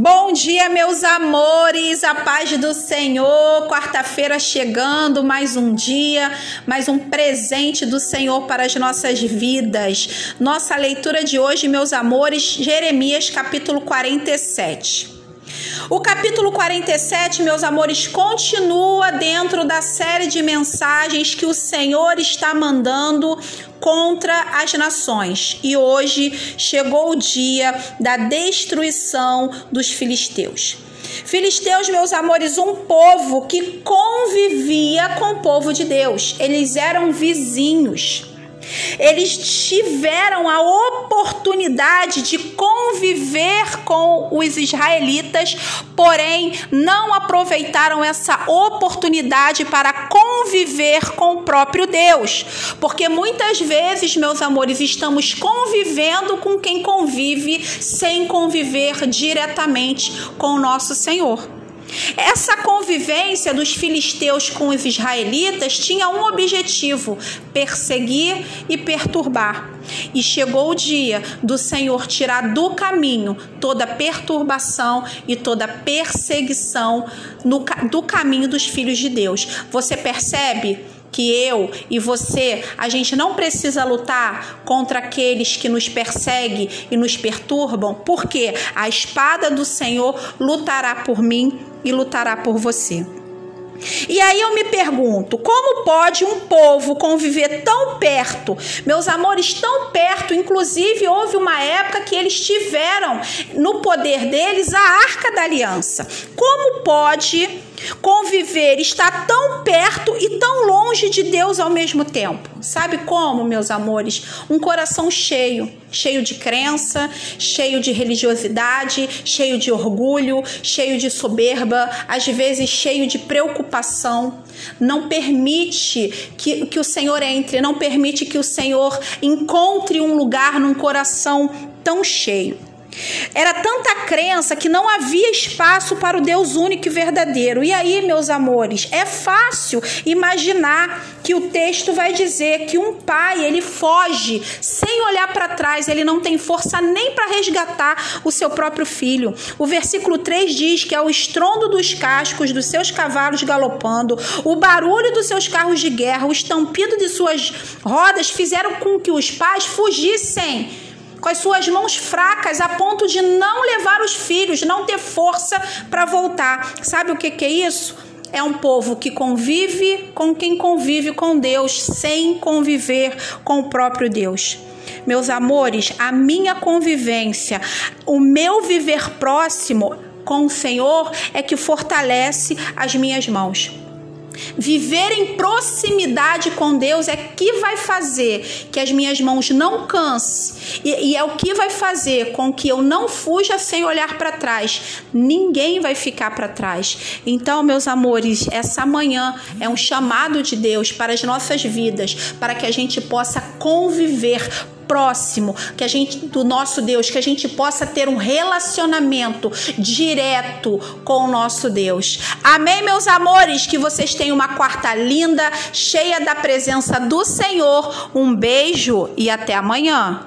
Bom dia, meus amores, a paz do Senhor. Quarta-feira chegando, mais um dia, mais um presente do Senhor para as nossas vidas. Nossa leitura de hoje, meus amores, Jeremias capítulo 47. O capítulo 47, meus amores, continua dentro da série de mensagens que o Senhor está mandando contra as nações. E hoje chegou o dia da destruição dos filisteus. Filisteus, meus amores, um povo que convivia com o povo de Deus. Eles eram vizinhos. Eles tiveram a oportunidade de conviver com os israelitas, porém não aproveitaram essa oportunidade para conviver com o próprio Deus. Porque muitas vezes, meus amores, estamos convivendo com quem convive sem conviver diretamente com o nosso Senhor. Essa convivência dos filisteus com os israelitas tinha um objetivo: perseguir e perturbar. E chegou o dia do Senhor tirar do caminho toda perturbação e toda perseguição no, do caminho dos filhos de Deus. Você percebe? Que eu e você, a gente não precisa lutar contra aqueles que nos perseguem e nos perturbam, porque a espada do Senhor lutará por mim e lutará por você. E aí eu me pergunto, como pode um povo conviver tão perto, meus amores, tão perto, inclusive houve uma época que eles tiveram no poder deles a Arca da Aliança. Como pode conviver, estar tão perto e tão longe de Deus ao mesmo tempo. Sabe como, meus amores? Um coração cheio, cheio de crença, cheio de religiosidade, cheio de orgulho, cheio de soberba, às vezes cheio de preocupação. Não permite que, que o Senhor entre, não permite que o Senhor encontre um lugar num coração tão cheio. Era tanta crença que não havia espaço para o Deus único e verdadeiro. E aí, meus amores, é fácil imaginar que o texto vai dizer que um pai, ele foge sem olhar para trás, ele não tem força nem para resgatar o seu próprio filho. O versículo 3 diz que é o estrondo dos cascos dos seus cavalos galopando, o barulho dos seus carros de guerra, o estampido de suas rodas fizeram com que os pais fugissem com as suas mãos fracas a ponto de não levar os filhos, não ter força para voltar. Sabe o que, que é isso? É um povo que convive com quem convive com Deus, sem conviver com o próprio Deus. Meus amores, a minha convivência, o meu viver próximo com o Senhor é que fortalece as minhas mãos. Viver em proximidade com Deus é que vai fazer que as minhas mãos não cansem e, e é o que vai fazer com que eu não fuja sem olhar para trás. Ninguém vai ficar para trás. Então, meus amores, essa manhã é um chamado de Deus para as nossas vidas, para que a gente possa conviver próximo, que a gente do nosso Deus, que a gente possa ter um relacionamento direto com o nosso Deus. Amém, meus amores, que vocês tenham uma quarta linda, cheia da presença do Senhor. Um beijo e até amanhã.